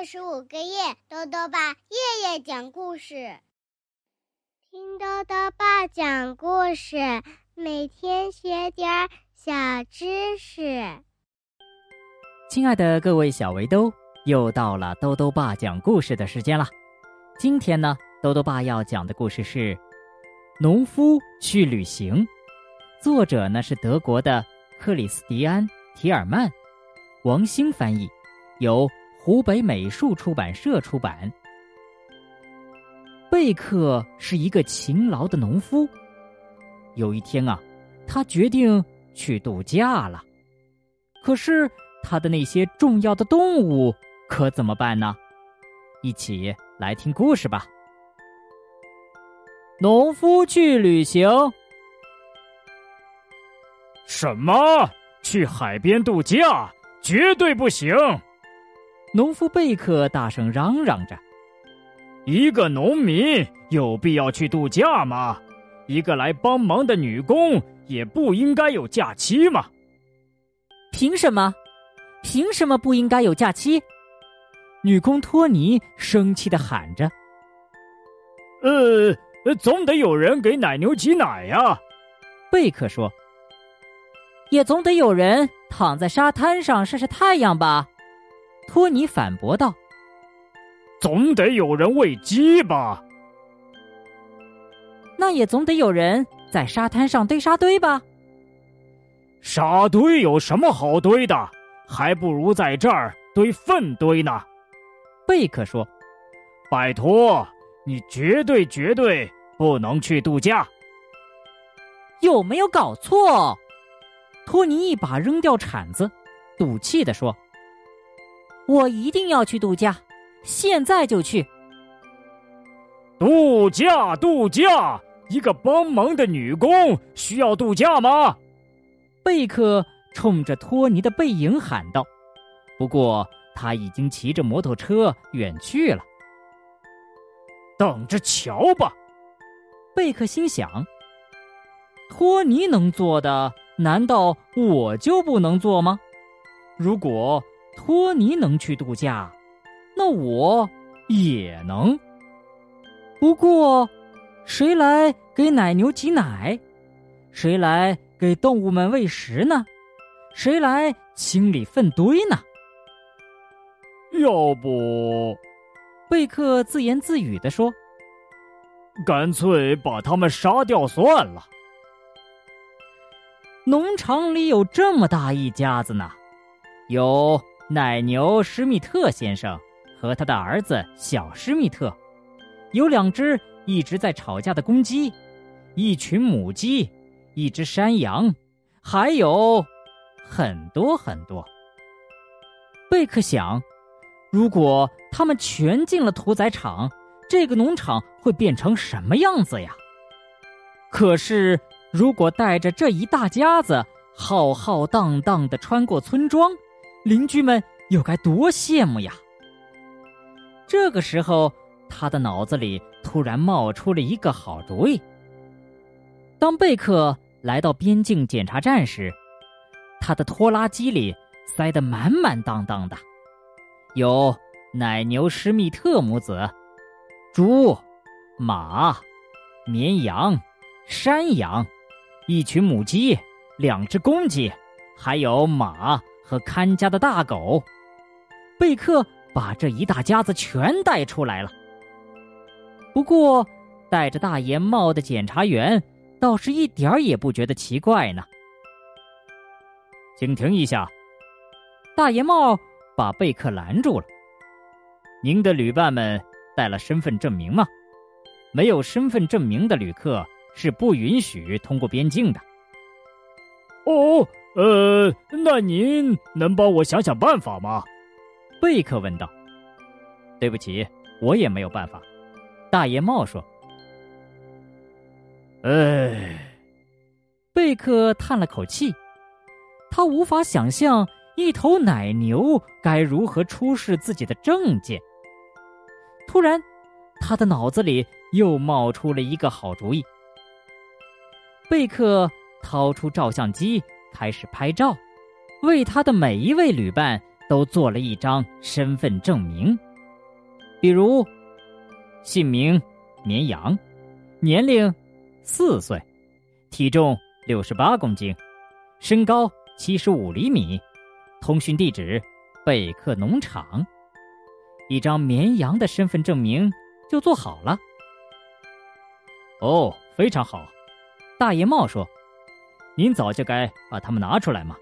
二十五个月，豆豆爸夜夜讲故事，听豆豆爸讲故事，每天学点小知识。亲爱的各位小围兜，又到了豆豆爸讲故事的时间了。今天呢，豆豆爸要讲的故事是《农夫去旅行》，作者呢是德国的克里斯蒂安·提尔曼，王兴翻译，由。湖北美术出版社出版。贝克是一个勤劳的农夫。有一天啊，他决定去度假了。可是他的那些重要的动物可怎么办呢？一起来听故事吧。农夫去旅行？什么？去海边度假？绝对不行！农夫贝克大声嚷嚷着：“一个农民有必要去度假吗？一个来帮忙的女工也不应该有假期吗？凭什么？凭什么不应该有假期？”女工托尼生气的喊着：“呃，总得有人给奶牛挤奶呀！”贝克说：“也总得有人躺在沙滩上晒晒太阳吧。”托尼反驳道：“总得有人喂鸡吧？那也总得有人在沙滩上堆沙堆吧？沙堆有什么好堆的？还不如在这儿堆粪堆呢。”贝克说：“拜托，你绝对绝对不能去度假。有没有搞错？”托尼一把扔掉铲子，赌气的说。我一定要去度假，现在就去。度假，度假！一个帮忙的女工需要度假吗？贝克冲着托尼的背影喊道。不过他已经骑着摩托车远去了。等着瞧吧，贝克心想。托尼能做的，难道我就不能做吗？如果……托尼能去度假，那我也能。不过，谁来给奶牛挤奶？谁来给动物们喂食呢？谁来清理粪堆呢？要不，贝克自言自语地说：“干脆把他们杀掉算了。”农场里有这么大一家子呢，有。奶牛施密特先生和他的儿子小施密特，有两只一直在吵架的公鸡，一群母鸡，一只山羊，还有很多很多。贝克想，如果他们全进了屠宰场，这个农场会变成什么样子呀？可是，如果带着这一大家子浩浩荡荡的穿过村庄，邻居们又该多羡慕呀！这个时候，他的脑子里突然冒出了一个好主意。当贝克来到边境检查站时，他的拖拉机里塞得满满当当的，有奶牛施密特母子、猪、马、绵羊、山羊、一群母鸡、两只公鸡，还有马。和看家的大狗，贝克把这一大家子全带出来了。不过，戴着大檐帽的检查员倒是一点儿也不觉得奇怪呢。请停一下！大檐帽把贝克拦住了。您的旅伴们带了身份证明吗？没有身份证明的旅客是不允许通过边境的。哦。呃，那您能帮我想想办法吗？贝克问道。对不起，我也没有办法。大爷帽说。唉，贝克叹了口气，他无法想象一头奶牛该如何出示自己的证件。突然，他的脑子里又冒出了一个好主意。贝克掏出照相机。开始拍照，为他的每一位旅伴都做了一张身份证明。比如，姓名绵羊，年龄四岁，体重六十八公斤，身高七十五厘米，通讯地址贝克农场。一张绵羊的身份证明就做好了。哦，非常好，大爷帽说：“您早就该把它们拿出来嘛。”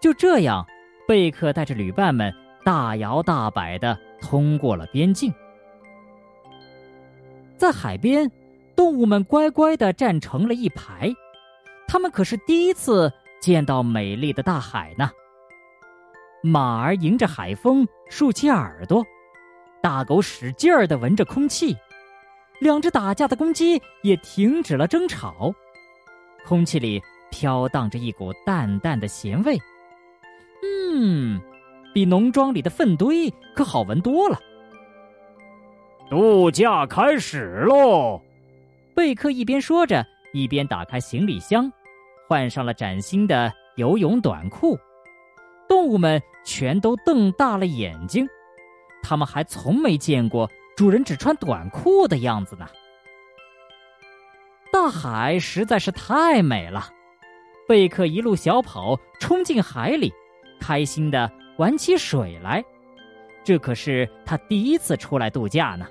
就这样，贝克带着旅伴们大摇大摆的通过了边境。在海边，动物们乖乖的站成了一排，他们可是第一次见到美丽的大海呢。马儿迎着海风竖起耳朵，大狗使劲儿的闻着空气，两只打架的公鸡也停止了争吵，空气里飘荡着一股淡淡的咸味，嗯，比农庄里的粪堆可好闻多了。度假开始喽！贝克一边说着，一边打开行李箱，换上了崭新的游泳短裤。动物们全都瞪大了眼睛，他们还从没见过主人只穿短裤的样子呢。大海实在是太美了，贝克一路小跑冲进海里，开心的玩起水来。这可是他第一次出来度假呢。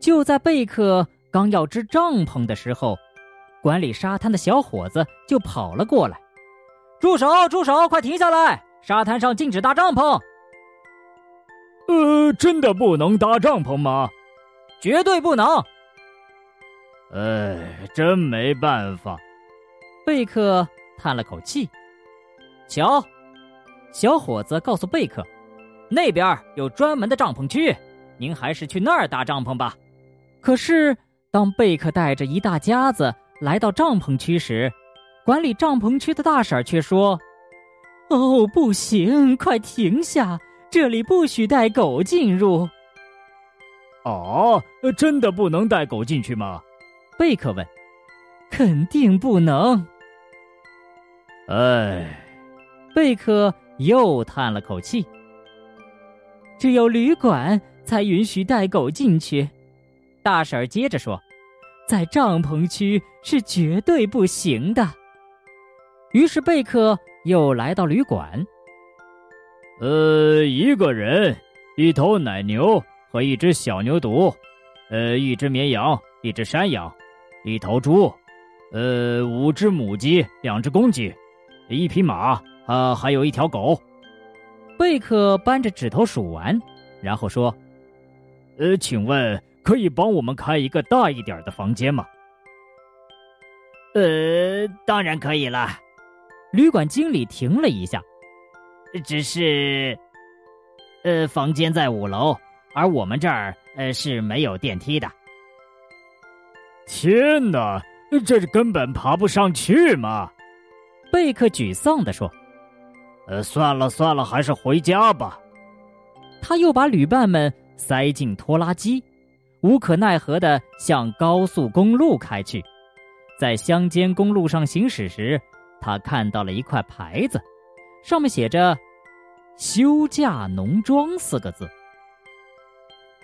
就在贝克刚要支帐篷的时候，管理沙滩的小伙子就跑了过来。住手！住手！快停下来！沙滩上禁止搭帐篷。呃，真的不能搭帐篷吗？绝对不能。哎，真没办法。贝克叹了口气。瞧，小伙子告诉贝克，那边有专门的帐篷区，您还是去那儿搭帐篷吧。可是，当贝克带着一大家子来到帐篷区时，管理帐篷区的大婶却说：“哦，不行，快停下！这里不许带狗进入。”“哦，真的不能带狗进去吗？”贝克问。“肯定不能。”哎，贝克又叹了口气。“只有旅馆才允许带狗进去。”大婶接着说：“在帐篷区是绝对不行的。”于是贝克又来到旅馆。呃，一个人，一头奶牛和一只小牛犊，呃，一只绵羊，一只山羊，一头猪，呃，五只母鸡，两只公鸡，一匹马，啊，还有一条狗。贝克扳着指头数完，然后说：“呃，请问可以帮我们开一个大一点的房间吗？”呃，当然可以了。旅馆经理停了一下，只是，呃，房间在五楼，而我们这儿呃是没有电梯的。天哪，这是根本爬不上去嘛！贝克沮丧地说：“呃，算了算了，还是回家吧。”他又把旅伴们塞进拖拉机，无可奈何的向高速公路开去。在乡间公路上行驶时。他看到了一块牌子，上面写着“休假农庄”四个字。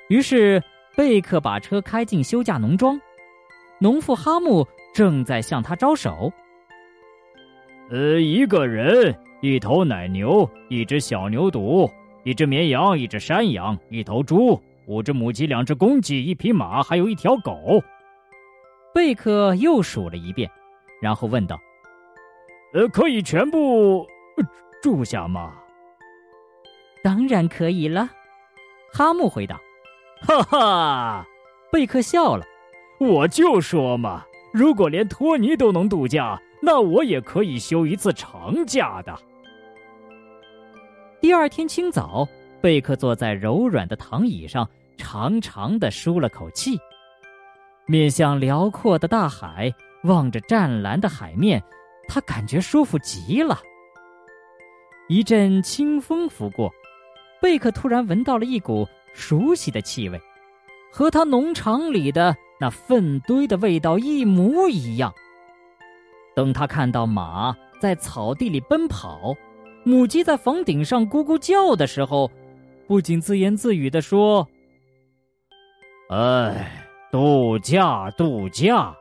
于是贝克把车开进休假农庄，农妇哈木正在向他招手。呃，一个人，一头奶牛，一只小牛犊，一只绵羊，一只山羊，一头猪，五只母鸡，两只公鸡，一匹马，还有一条狗。贝克又数了一遍，然后问道。呃，可以全部住下吗？当然可以了，哈木回答。哈哈，贝克笑了。我就说嘛，如果连托尼都能度假，那我也可以休一次长假的。第二天清早，贝克坐在柔软的躺椅上，长长的舒了口气，面向辽阔的大海，望着湛蓝的海面。他感觉舒服极了。一阵清风拂过，贝克突然闻到了一股熟悉的气味，和他农场里的那粪堆的味道一模一样。等他看到马在草地里奔跑，母鸡在房顶上咕咕叫的时候，不仅自言自语的说：“哎，度假，度假，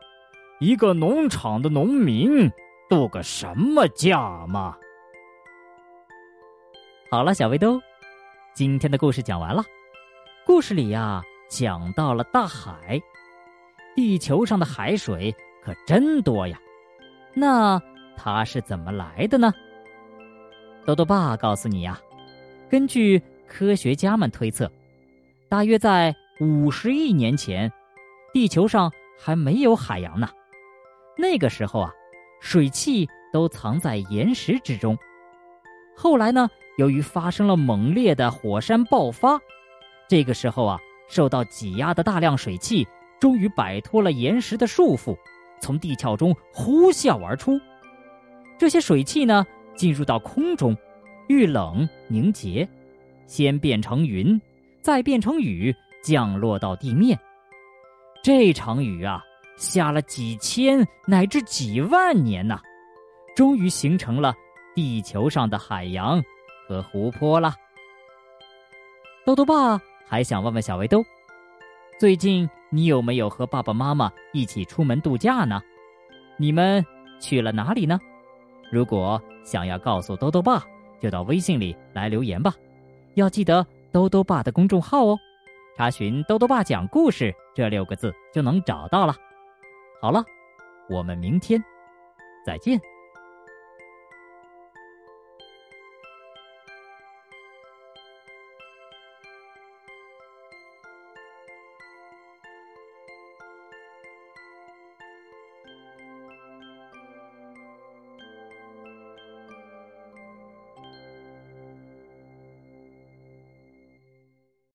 一个农场的农民度个什么假嘛？”好了，小围兜，今天的故事讲完了。故事里呀，讲到了大海，地球上的海水可真多呀。那它是怎么来的呢？豆豆爸告诉你呀，根据科学家们推测，大约在五十亿年前，地球上还没有海洋呢。那个时候啊，水汽都藏在岩石之中。后来呢？由于发生了猛烈的火山爆发，这个时候啊，受到挤压的大量水汽终于摆脱了岩石的束缚，从地壳中呼啸而出。这些水汽呢，进入到空中，遇冷凝结，先变成云，再变成雨，降落到地面。这场雨啊，下了几千乃至几万年呐，终于形成了地球上的海洋。和湖泊了。豆豆爸还想问问小围兜，最近你有没有和爸爸妈妈一起出门度假呢？你们去了哪里呢？如果想要告诉兜兜爸，就到微信里来留言吧。要记得兜兜爸的公众号哦，查询“兜兜爸讲故事”这六个字就能找到了。好了，我们明天再见。